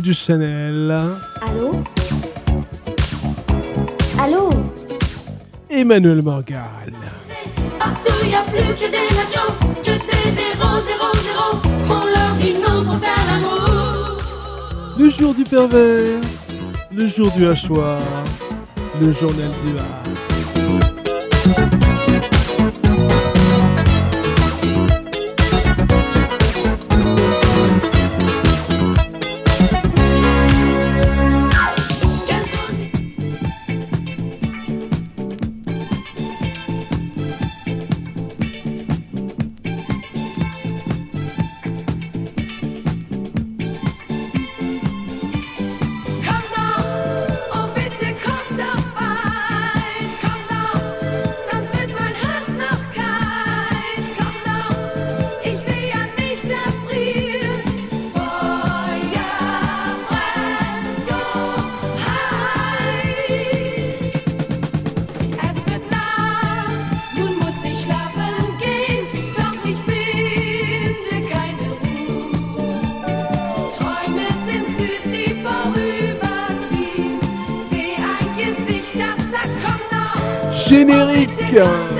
Du Chanel. Allô? Allô? Emmanuel Morgan. Partout il n'y a plus que des nations, que des zéros, zéro, zéro. On leur dit non pour faire l'amour. Le jour du pervers, le jour du hachoir, le journal du hachoir. Yeah.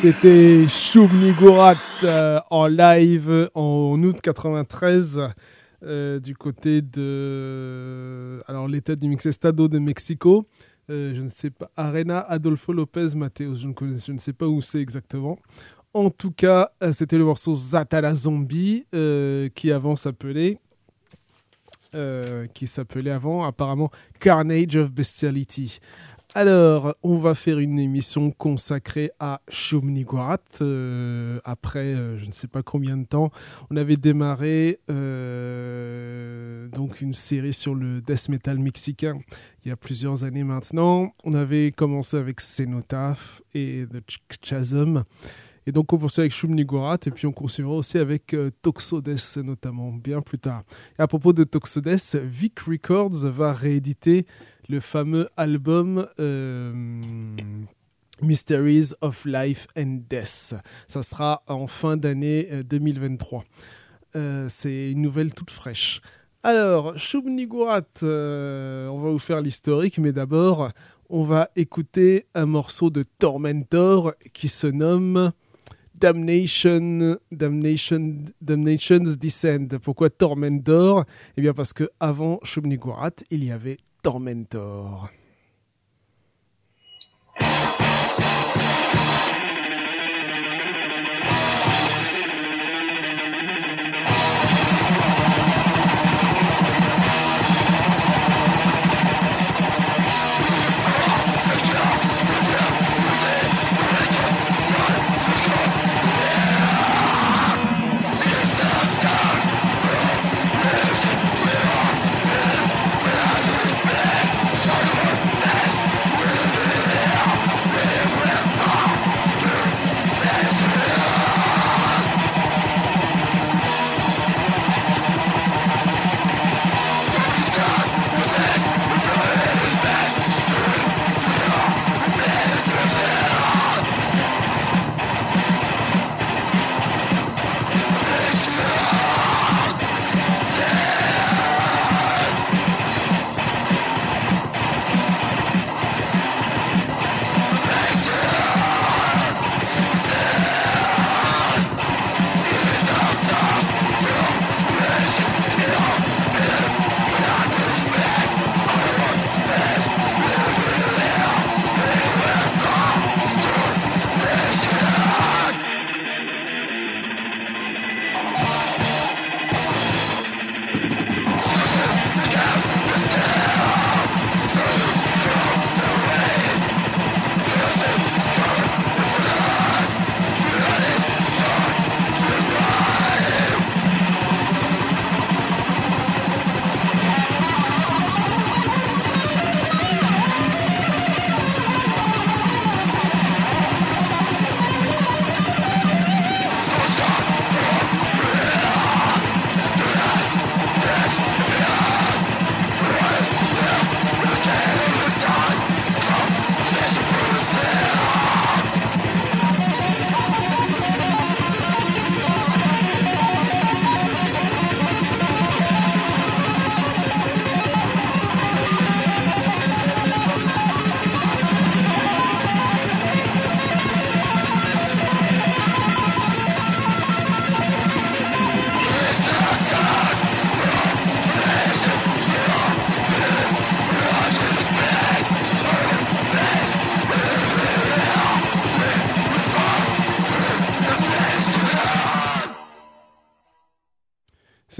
C'était Shub Nigurat euh, en live en août 93 euh, du côté de alors l'état du Mixestado de Mexico. Euh, je ne sais pas Arena Adolfo Lopez Mateos. Je ne je ne sais pas où c'est exactement. En tout cas, c'était le morceau Zatala Zombie qui avant s'appelait qui s'appelait avant apparemment Carnage of Bestiality. Alors, on va faire une émission consacrée à Shumniguarat. Euh, après, euh, je ne sais pas combien de temps, on avait démarré euh, donc une série sur le death metal mexicain il y a plusieurs années maintenant. On avait commencé avec Cenotaph et The Ch- Chasm. Et donc on poursuit avec Shumniguarat et puis on poursuivra aussi avec euh, Toxodes notamment bien plus tard. Et à propos de Toxodes, Vic Records va rééditer le fameux album euh, Mysteries of Life and Death. Ça sera en fin d'année euh, 2023. Euh, C'est une nouvelle toute fraîche. Alors, euh, on va vous faire l'historique, mais d'abord, on va écouter un morceau de Tormentor qui se nomme Damnation, Damnation, Damnation's Descent. Pourquoi Tormentor? Eh bien parce que avant il y avait Tormentor.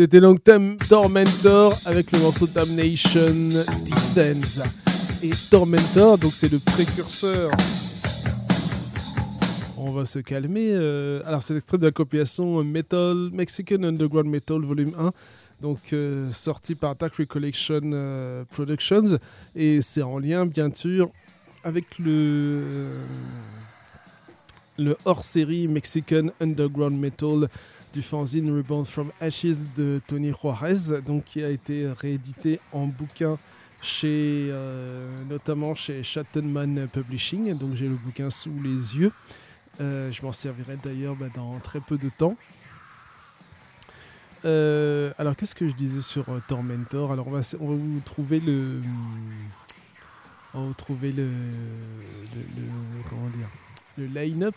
C'était donc Tormentor avec le morceau Damnation Descends. Et Tormentor, donc c'est le précurseur. On va se calmer. euh, alors c'est l'extrait de la compilation Metal Mexican Underground Metal Volume 1. Donc euh, sorti par Dark Recollection euh, Productions. Et c'est en lien bien sûr avec le, le hors-série Mexican Underground Metal du fanzine Reborn from Ashes de Tony Juarez, donc qui a été réédité en bouquin chez euh, notamment chez Chattenman Publishing. Donc j'ai le bouquin sous les yeux. Euh, je m'en servirai d'ailleurs bah, dans très peu de temps. Euh, alors qu'est-ce que je disais sur Tormentor? Alors on va, vous trouver le, on va vous trouver le- comment dire, le line-up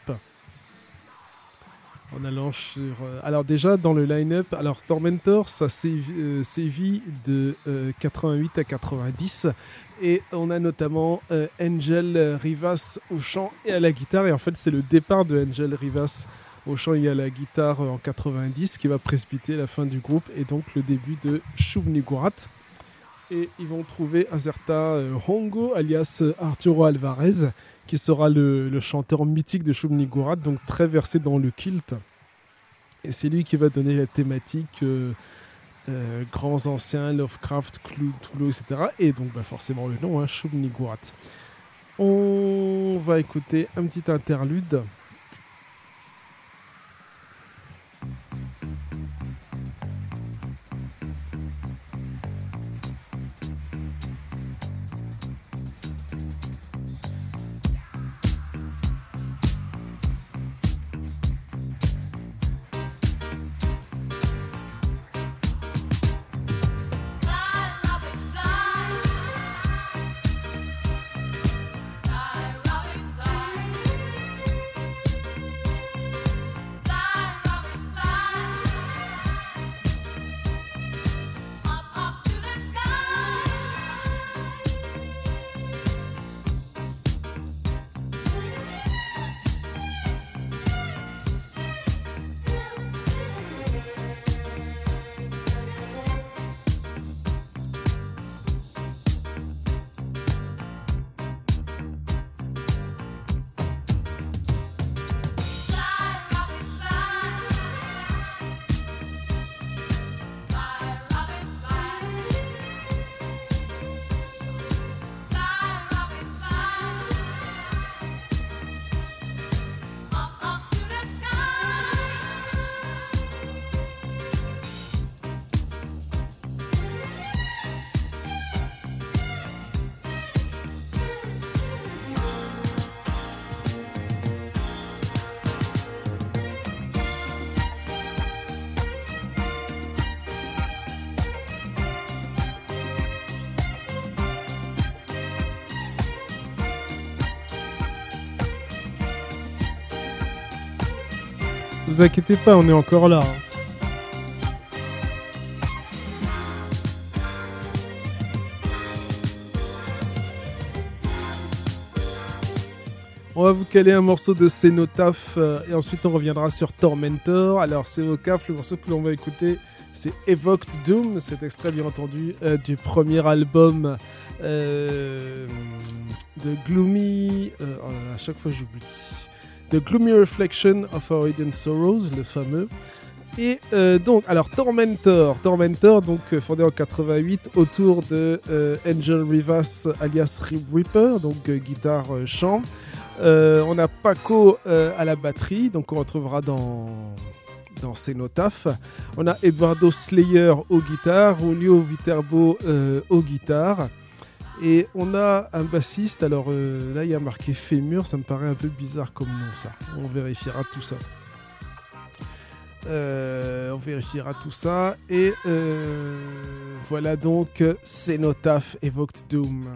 en allant sur. euh, alors, déjà, dans le line-up, alors Tormentor, ça euh, sévit de euh, 88 à 90. Et on a notamment euh, Angel Rivas au chant et à la guitare. Et en fait, c'est le départ de Angel Rivas au chant et à la guitare euh, en 90 qui va précipiter la fin du groupe et donc le début de Shub Nigurat. Et ils vont trouver un certain euh, Hongo, alias euh, Arturo Alvarez, qui sera le, chanteur mythique de Shub Nigurat, donc très versé dans le kilt. Et c'est lui qui va donner la thématique euh, euh, grands anciens, Lovecraft, Cthulhu, etc. Et donc bah, forcément le nom, hein. On va écouter un petit interlude. Vous inquiétez pas, on est encore là. hein. On va vous caler un morceau de Cenotaph euh, et ensuite on reviendra sur Tormentor. Alors Cenotaph, le morceau que l'on va écouter, c'est Evoked Doom. C'est extrait bien entendu euh, du premier album euh, de Gloomy. à chaque fois j'oublie. The Gloomy Reflection of Our Hidden Sorrows, le fameux. Et euh, donc, alors Tormentor, Tormentor, donc euh, fondé en 88 autour de euh, Angel Rivas alias Reaper, donc guitare chant. On a Paco à la batterie, donc on retrouvera dans dans Cenotaph. On a Eduardo Slayer au guitare, Julio Viterbo euh, au guitare. Et on a un bassiste, alors euh, là il y a marqué Fémur, ça me paraît un peu bizarre comme nom ça. On vérifiera tout ça. Euh, on vérifiera tout ça. Et euh, voilà donc Cenotaph Evoked Doom.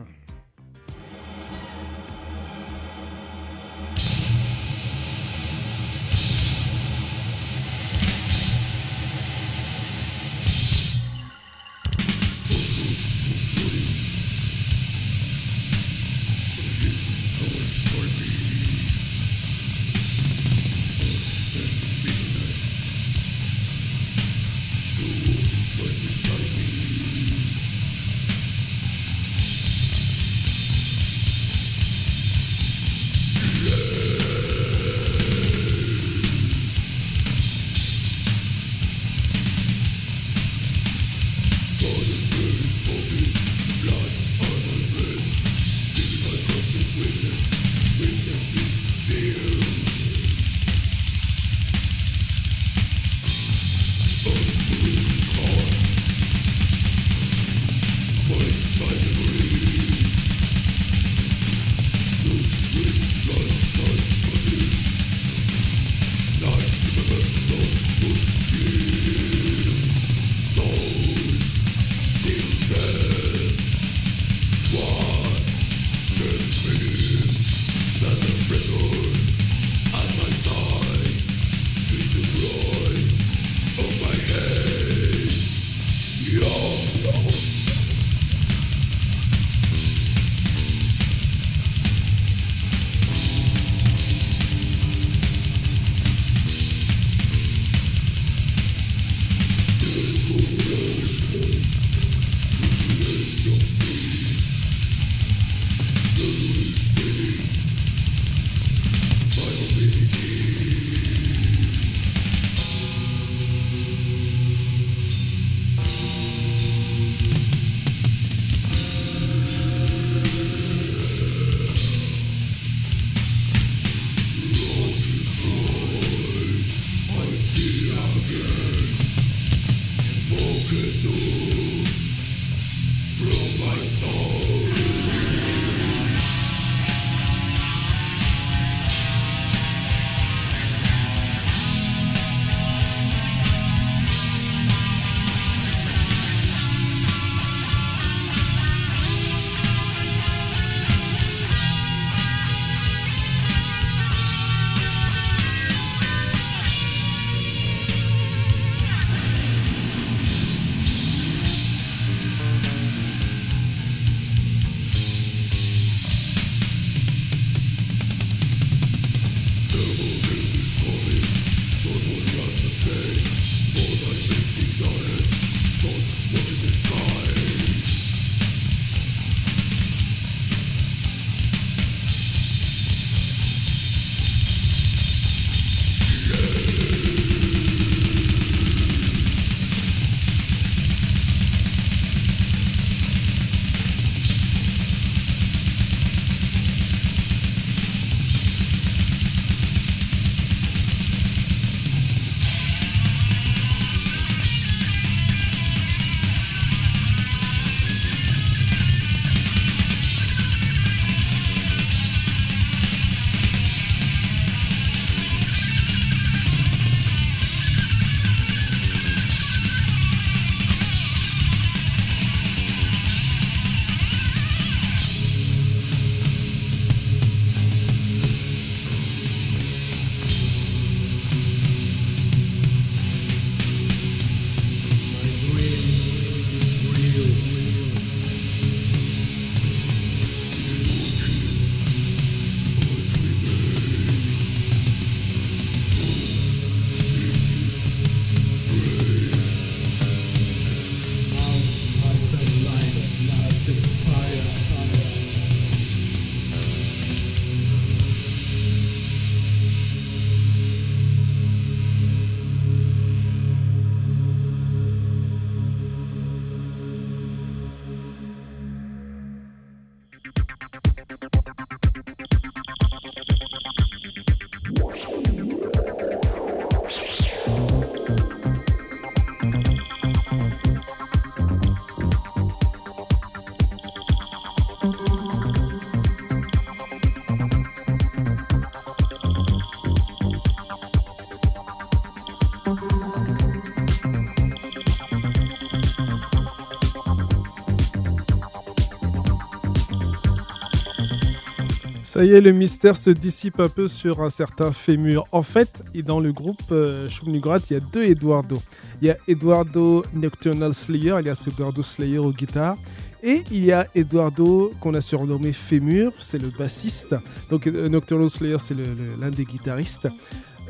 Ça y est, le mystère se dissipe un peu sur un certain fémur. En fait, dans le groupe euh, il y a deux Eduardo. Il y a Eduardo Nocturnal Slayer, alias Eduardo Slayer aux guitares. Et il y a Eduardo qu'on a surnommé Fémur, c'est le bassiste. Donc euh, Nocturnal Slayer, c'est l'un des guitaristes.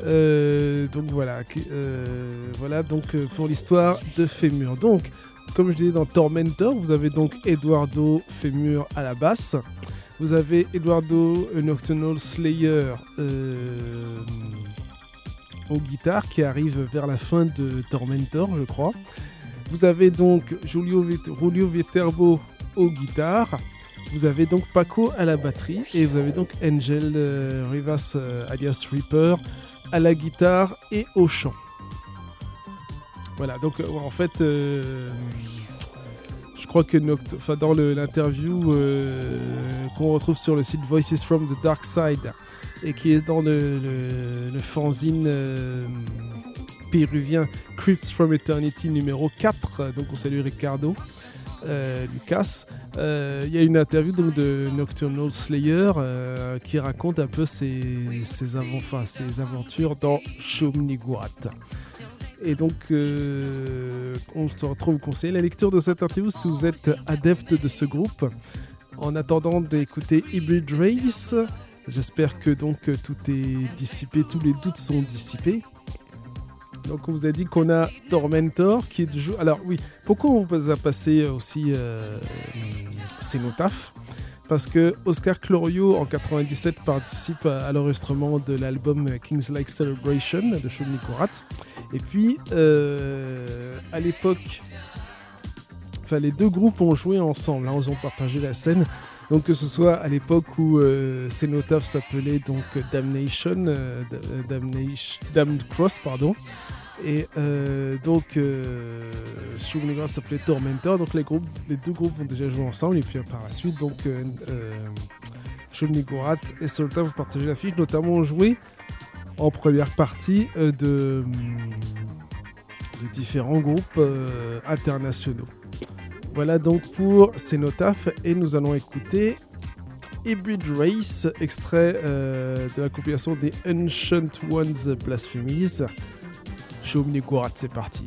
Euh, donc voilà, euh, voilà donc pour l'histoire de Fémur. Donc, comme je disais dans Tormentor, vous avez donc Eduardo Fémur à la basse. Vous avez Eduardo Nocturnal Slayer euh, aux guitares qui arrive vers la fin de Tormentor, je crois. Vous avez donc Julio, Vit- Julio Viterbo aux guitares. Vous avez donc Paco à la batterie et vous avez donc Angel euh, Rivas euh, alias Reaper à la guitare et au chant. Voilà, donc euh, en fait, crois que dans l'interview euh, qu'on retrouve sur le site Voices from the Dark Side et qui est dans le, fanzine euh, péruvien Crypts from Eternity numéro 4, euh, donc on salue Ricardo. euh, Lucas, il y a une interview donc, de Nocturnal Slayer qui raconte un peu ses, aventures dans Shomnigurat. Et donc, euh, on se retrouve conseiller la lecture de cette interview si vous êtes adepte de ce groupe. En attendant d'écouter Hybrid Race, j'espère que donc euh, tout est dissipé, tous les doutes sont dissipés. Donc on vous a dit qu'on a Tormentor qui jeu. Alors oui, pourquoi on vous a passé aussi euh, Parce que Oscar Clorio en 97 participe à, à l'enregistrement de l'album King's Like Celebration de Shun Nikorat. Et puis euh, à l'époque, enfin les deux groupes ont joué ensemble, hein, ils ont partagé la scène. Donc que ce soit à l'époque où euh, s'appelait donc Damnation, euh, Damned Cross, pardon, et euh, donc euh, Shubnigra s'appelait Tormentor. Donc les groupes, les deux groupes ont déjà joué ensemble et puis par la suite donc euh, euh, et Cenotaph ont partagé l'affiche, notamment ont joué en première partie euh, de, différents groupes euh, internationaux. Voilà donc pour Cenotaph et nous allons écouter Hybrid Race, extrait euh, de la compilation des Ancient Ones Blasphemies. Shomni Gorat, c'est parti.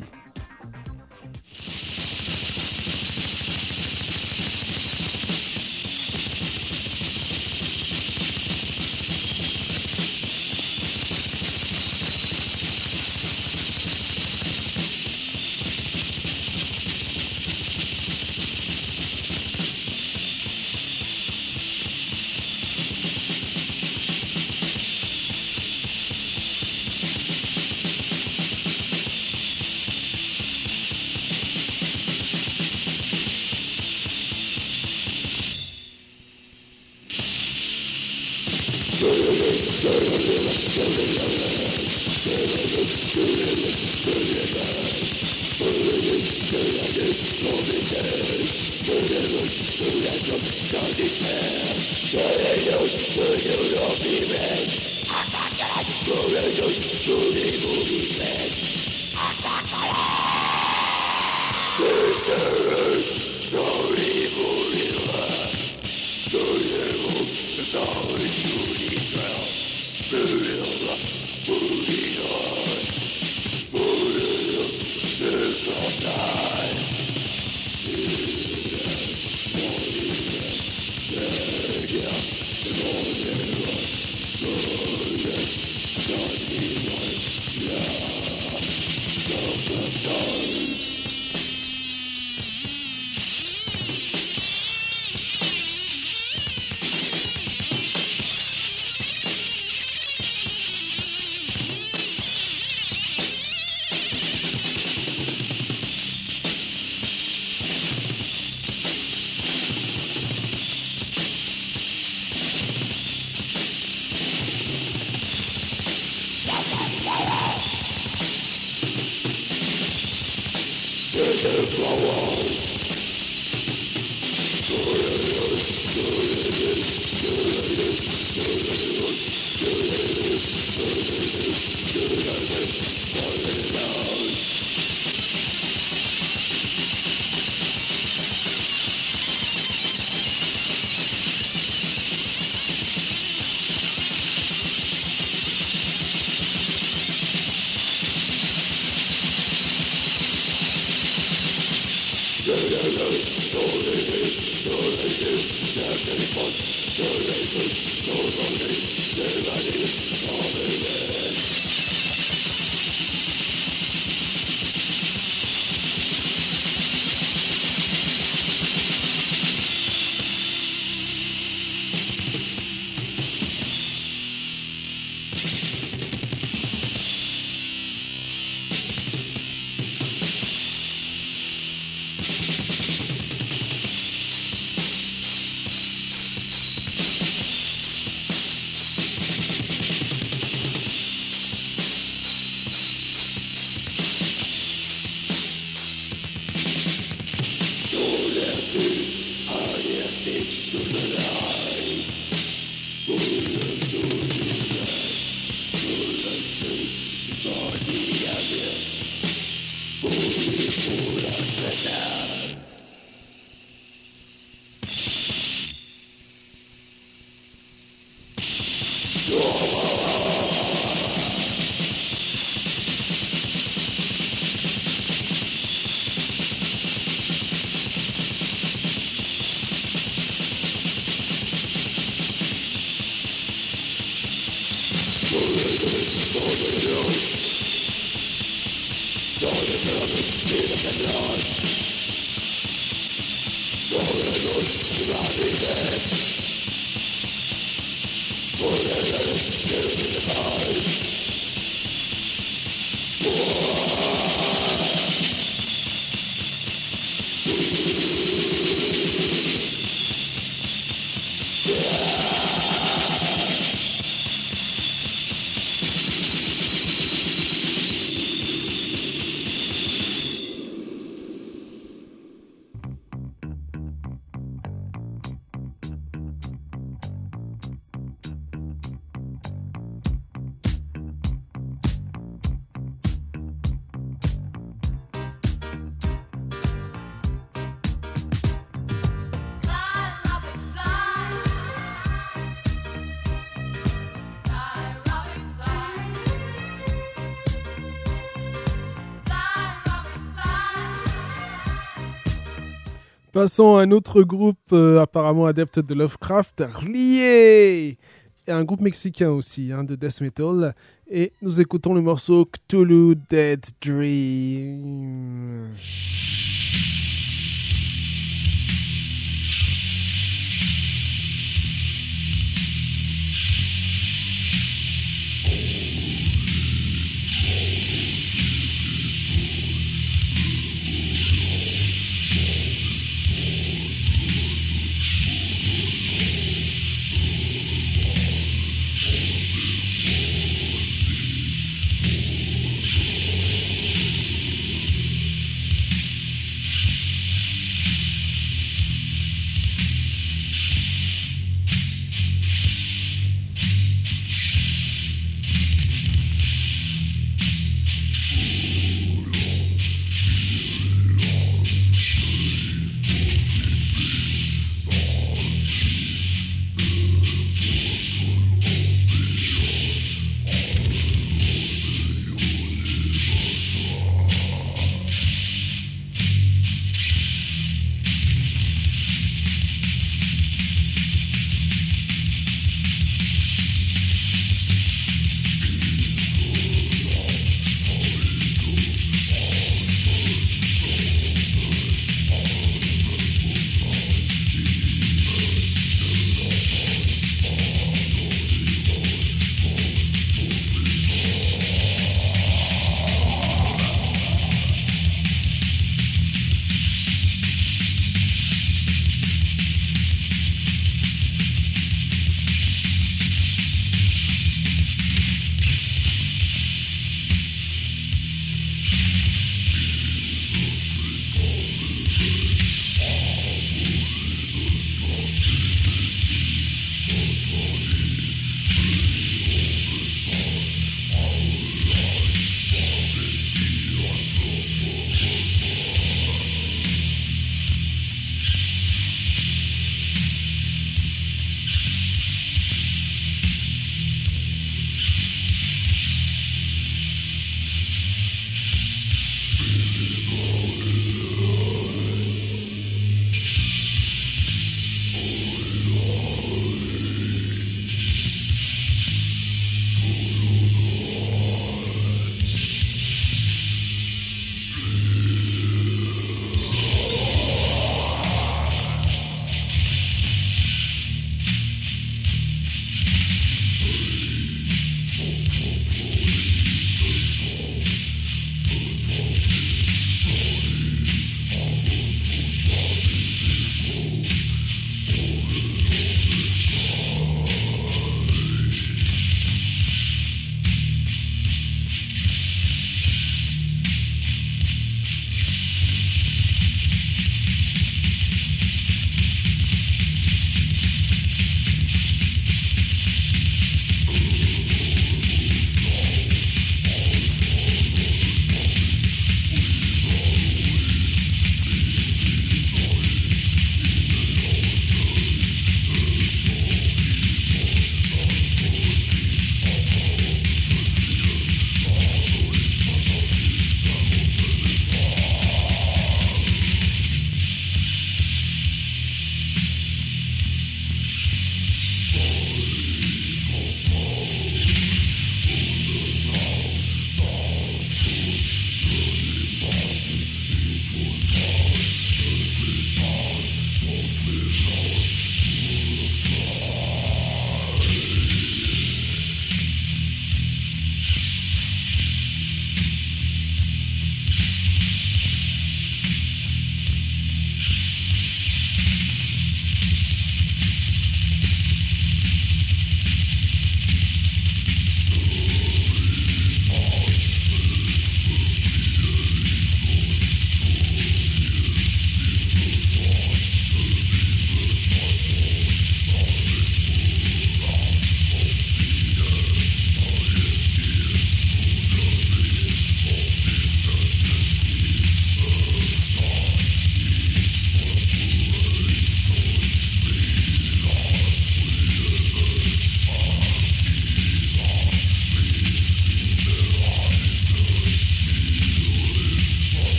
Passons à un autre groupe euh, apparemment adepte de Lovecraft, lié un groupe mexicain aussi, hein, de death metal. Et nous écoutons le morceau Cthulhu Dead Dream.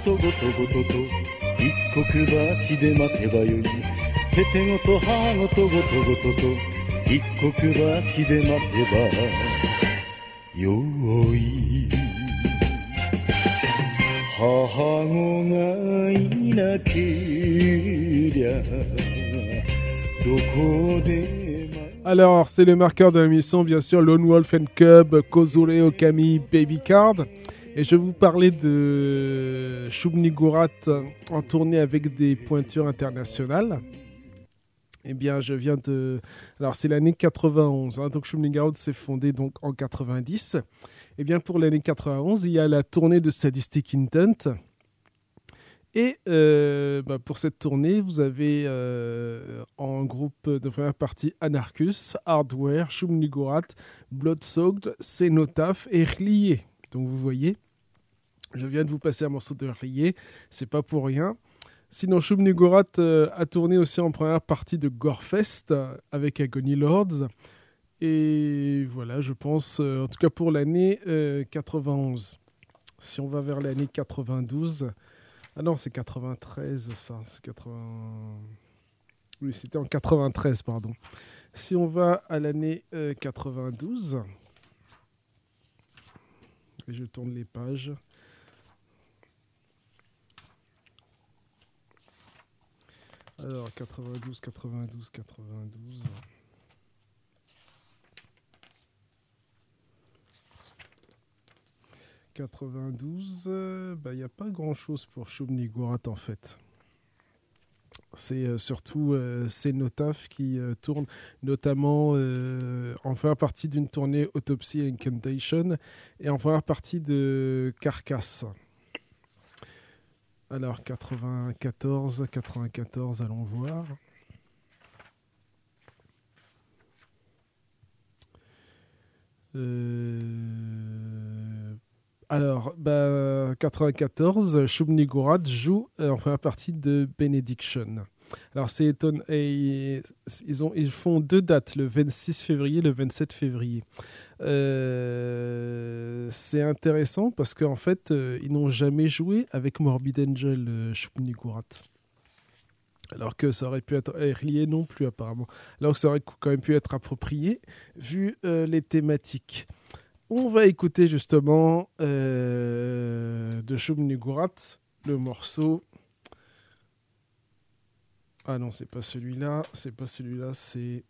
と母ごとごとごとと一刻橋で待てばよいててごと母ごとごとごとと一刻橋で待てばよい母子がいなけりゃどこで待 Alors, c'est le marqueur de la mission, bien sûr, Lone Wolf and Cub, Kozure Okami, Baby Card. Et je vais vous parler de Shubnigurat en tournée avec des pointures internationales. Eh bien, je viens de... Alors, c'est l'année 91. hein, donc, Shubnigurat s'est fondé donc en 90. Eh bien, pour l'année 91, il y a la tournée de Sadistic Intent. Et euh, bah, pour cette tournée, vous avez euh, en groupe de première partie Anarchus, Hardware, Shumnigurat, Bloodsoaked, Cenotaph et Rlié. Donc vous voyez, je viens de vous passer un morceau de Rlié, c'est pas pour rien. Sinon, Shumnigurat euh, a tourné aussi en première partie de Gorefest euh, avec Agony Lords. Et voilà, je pense, euh, en tout cas pour l'année euh, 91. Si on va vers l'année 92, ah non, c'est 93 ça, c'est 80... Oui, c'était en 93, pardon. Si on va à l'année euh, 92, je tourne les pages. Alors, 92, 92, 92. « 92, euh, bah, il n'y a pas grand-chose pour Shubnigurat en fait. C'est euh, surtout euh, Cenotaph qui euh, tourne, notamment en première partie d'une tournée Autopsy Incantation et en première partie de Carcass. Alors 94, 94, allons voir. Alors, bah, 94, Shubnigurat joue euh, en première partie de Benediction. Alors, c'est étonnant. Ils, ont, ils font deux dates, le 26 février et le 27 février. Euh, c'est intéressant parce qu'en fait, euh, ils n'ont jamais joué avec Morbid Angel, Shubnigurat. Alors que ça aurait pu être lié non plus apparemment. Alors que ça aurait quand même pu être approprié vu les thématiques. On va écouter justement euh, de Shubnigurat le morceau. Ah non, c'est pas celui-là, c'est pas celui-là, c'est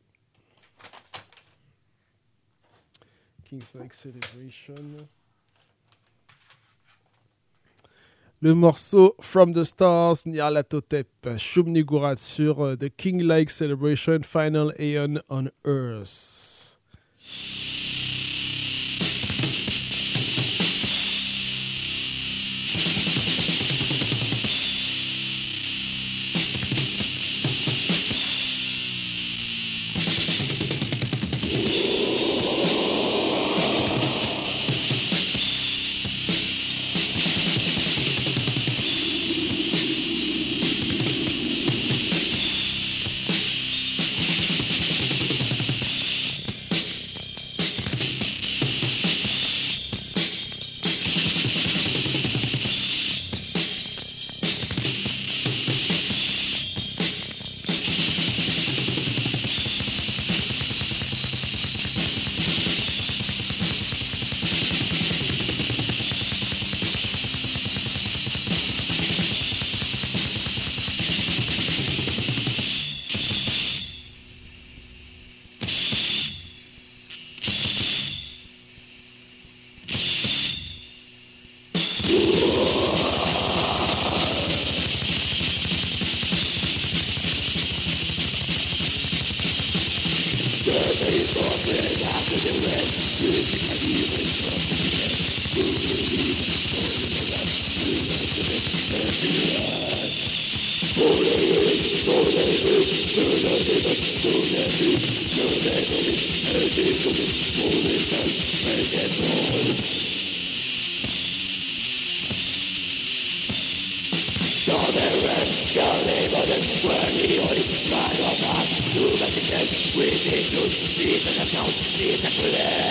King's Like Celebration. Le morceau From the Stars, Nyarlathotep, Shubnigurat sur euh, The King Like Celebration Final Aeon on Earth. don't see the clear.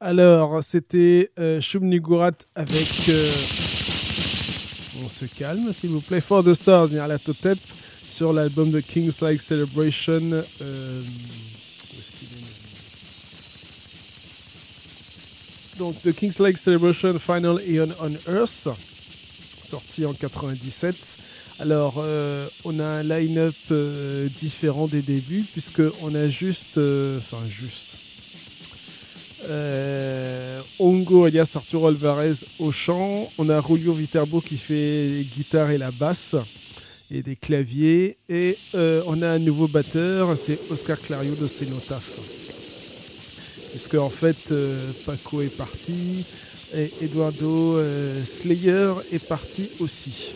Alors, c'était euh, Nigurat avec. euh, On se calme, s'il vous plaît. For the Stars, Nyarlathotep, sur l'album de Kings Like Celebration. euh, Donc, The Kings Like Celebration Final Eon on Earth, sorti en 97. Alors, euh, on a un line-up euh, différent des débuts, puisqu'on a juste. euh, Enfin, juste. Ongo alias Arturo Alvarez au chant. On a Julio Viterbo qui fait les guitares et la basse et des claviers. Et on a un nouveau batteur, c'est Oscar Clario de Cenotaph. Puisque en fait, Paco est parti et Eduardo Slayer est parti aussi.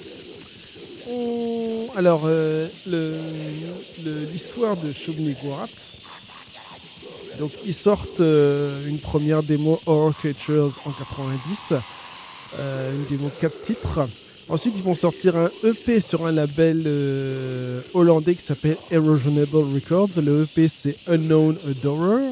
Alors, euh, l'histoire de Shubni Guarat, donc ils sortent euh, une première démo Horror Creatures en 90, euh, une démo 4 titres. Ensuite ils vont sortir un EP sur un label hollandais qui s'appelle Erosionable Records. Le EP c'est Unknown Adorer.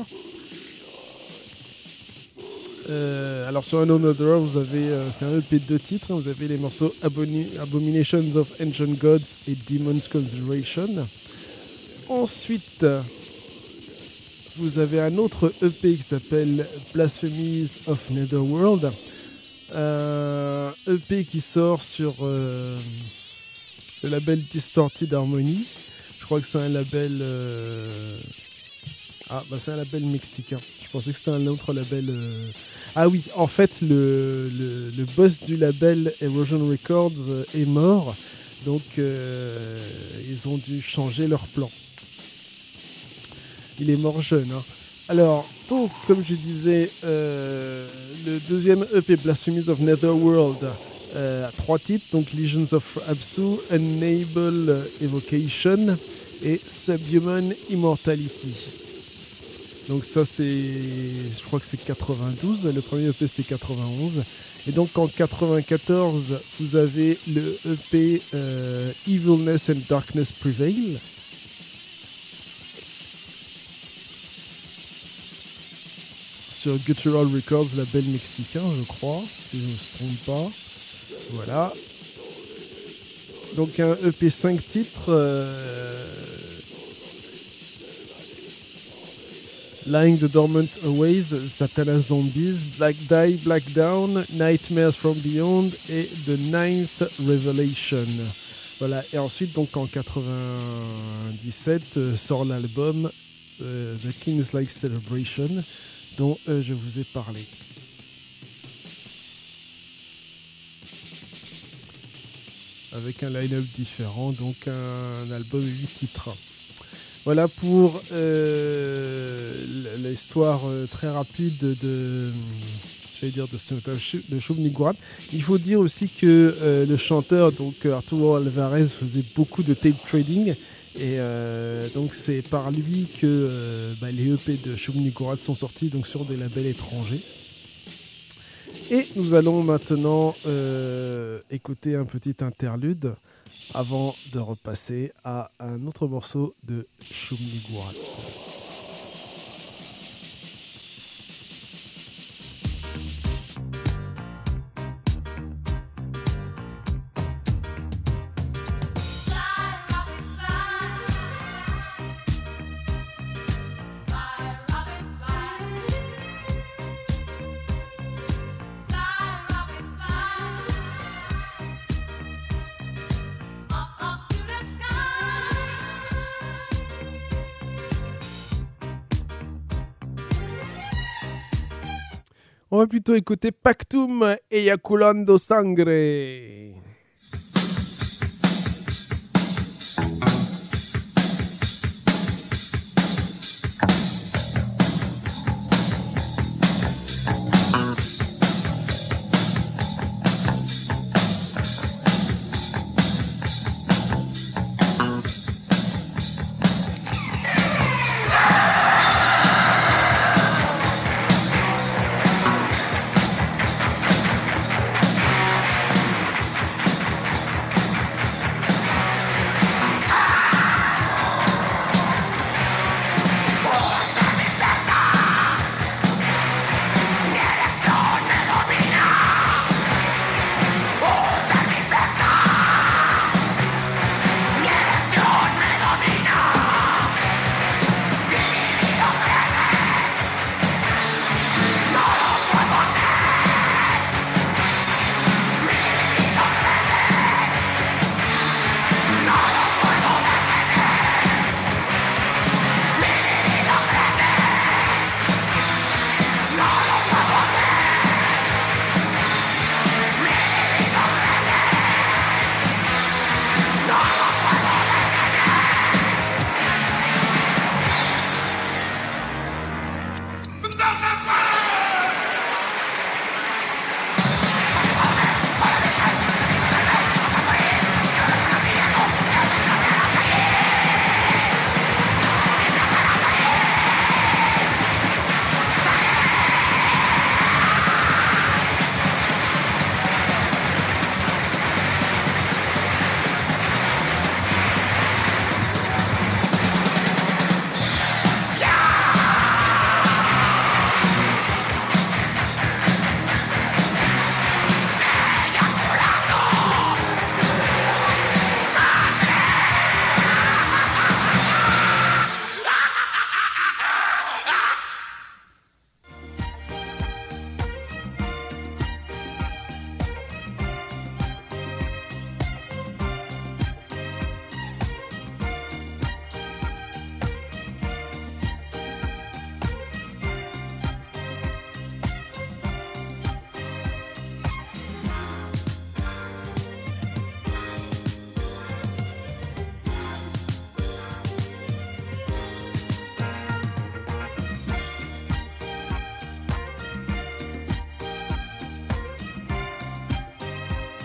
Euh, alors sur Unknown Adorer vous avez euh, c'est un EP de deux titres. Vous avez les morceaux Abominations of Ancient Gods et Demon's Consideration. Ensuite vous avez un autre EP qui s'appelle Blasphemies of Netherworld. Un EP qui sort sur euh, le label Distorted Harmony. Je crois que c'est un label. Ah, bah c'est un label mexicain. Je pensais que c'était un autre label. euh, Ah oui, en fait, le, le, boss du label Erosion Records euh, est mort. Donc, euh, ils ont dû changer leur plan. Il est mort jeune. hein. Alors, donc, comme je disais, le deuxième EP Blasphemies of Netherworld a trois titres, donc Legions of Absu, Unable Evocation et Subhuman Immortality. Donc ça c'est, je crois que c'est 92, le premier EP c'était 91. Et donc en 94, vous avez le EP euh, Evilness and Darkness Prevail. Sur Guttural Records, label mexicain, je crois, si je ne me trompe pas. Voilà. Donc un EP 5 titres. euh, Lying the Dormant Aways, Satana Zombies, Black Die, Black Down, Nightmares from Beyond et The Ninth Revelation. Voilà, et ensuite, donc en 97, euh, sort l'album euh, The King's Like Celebration, dont euh, je vous ai parlé. Avec un line-up différent, donc un album 8 titres. Voilà pour euh, l'histoire euh, très rapide de, j'allais dire de. Il faut dire aussi que euh, le chanteur, donc Arturo Alvarez, faisait beaucoup de tape trading. Et donc c'est par lui que bah, les EP de Nigurat sont sortis donc sur des labels étrangers. Et nous allons maintenant écouter un petit interlude avant de repasser à un autre morceau de. On plutôt écouter Pactum et Yaculando Sangre.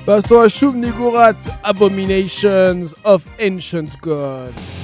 Passons à Shub Nigurat, Abominations of Ancient Gods.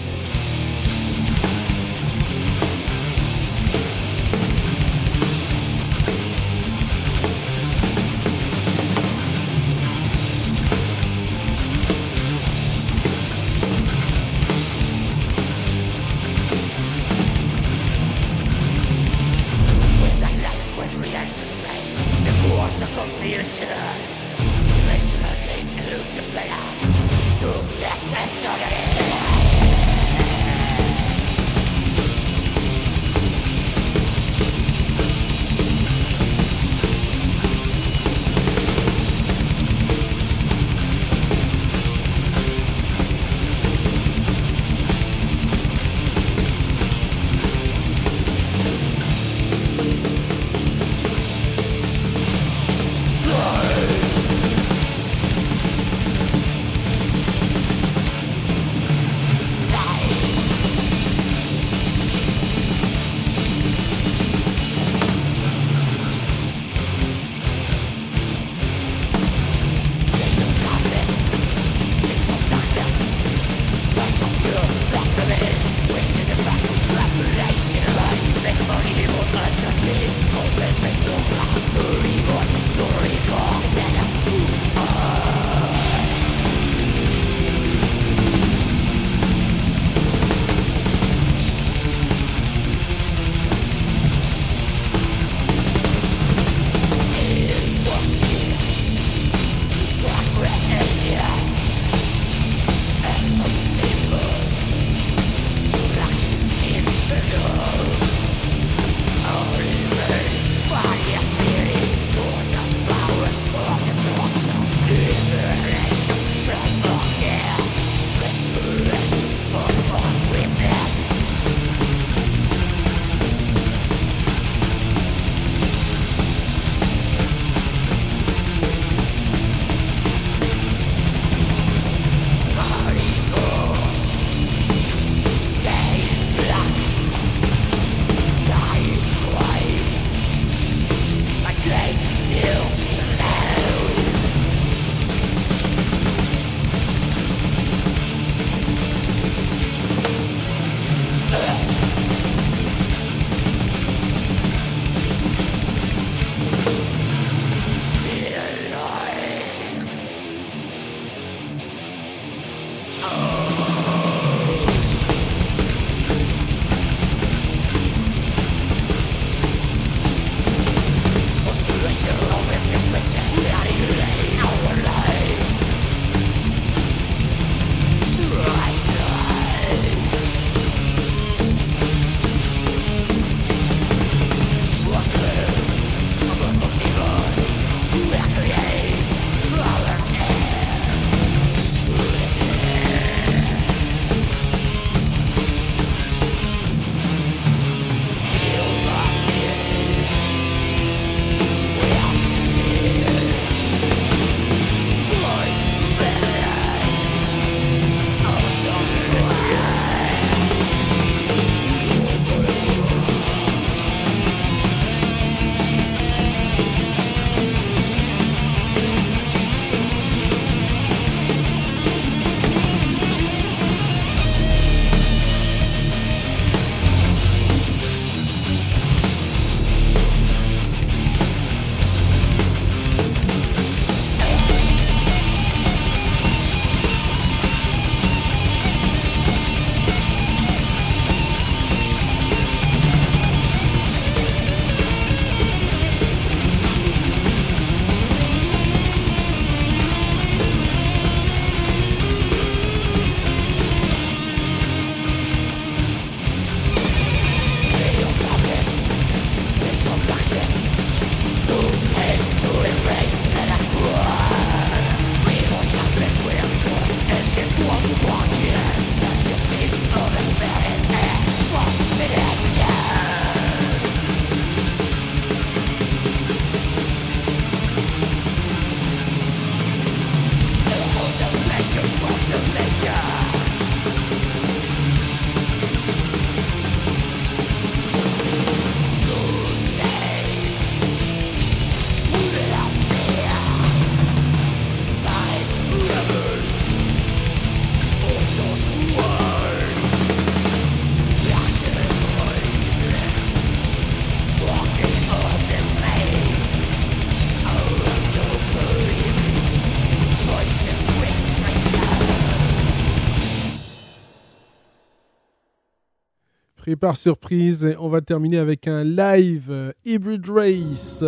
Pris par surprise, on va terminer avec un live euh, Hybrid Race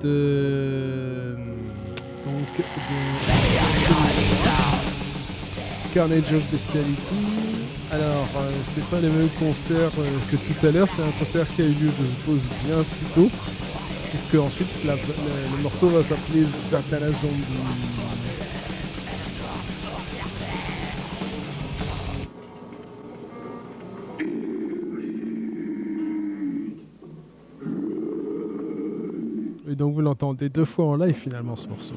de donc de Carnage of Bestiality. Alors, euh, c'est pas le même concert euh, que tout à l'heure, c'est un concert qui a eu lieu, je suppose, bien plus tôt, puisque ensuite le, morceau va s'appeler Zatala Zombie. Donc vous l'entendez deux fois en live finalement ce morceau.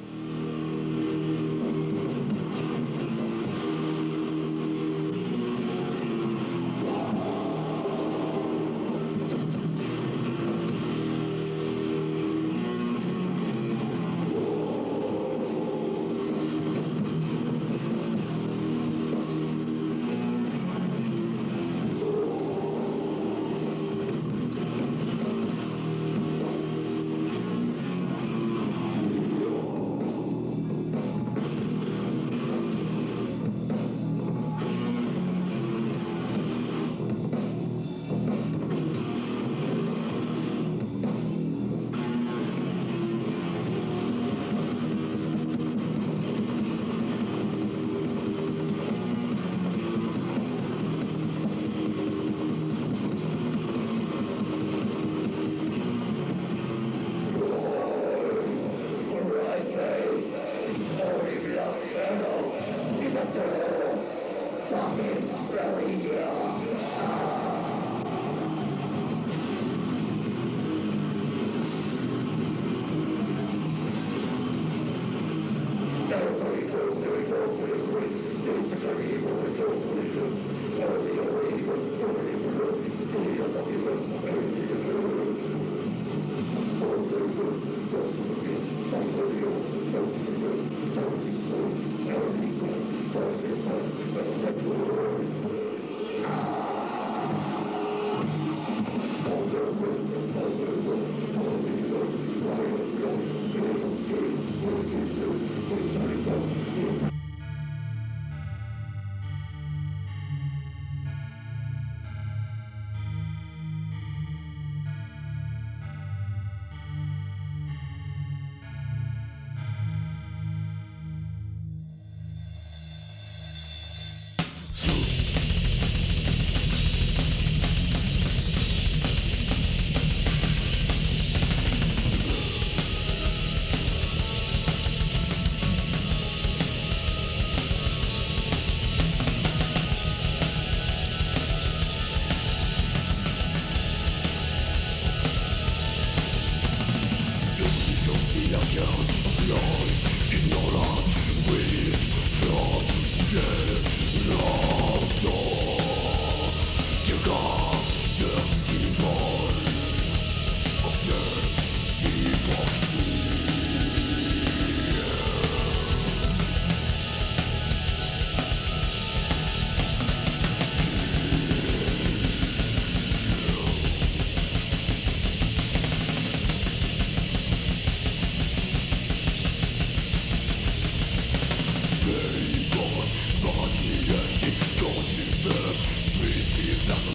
Thank you.